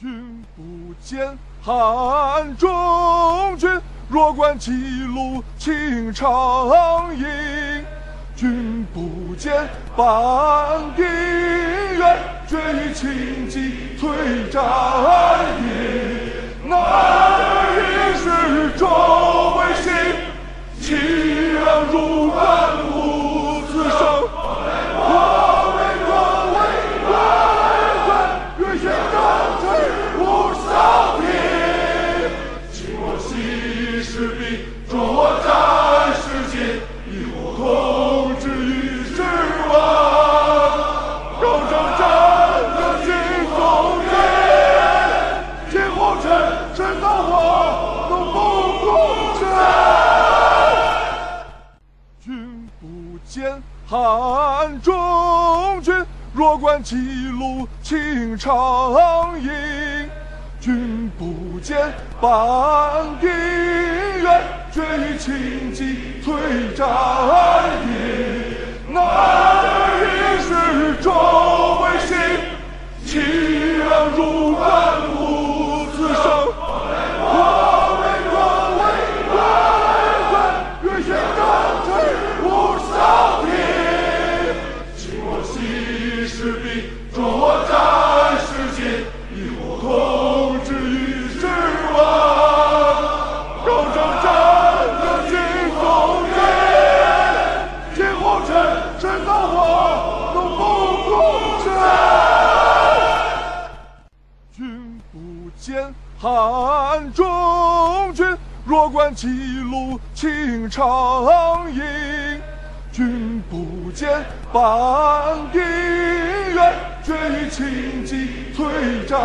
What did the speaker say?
君不见汉中军，弱冠齐路青长缨。君不见半丁原，决与轻骑催战营。那也是周为心，岂能如敢？汉中军。若观其路，青长缨。君不见，半壁垣，绝于秦棘翠展汉中君。若观其路，青长影。君不见，半壁垣，绝于情急催长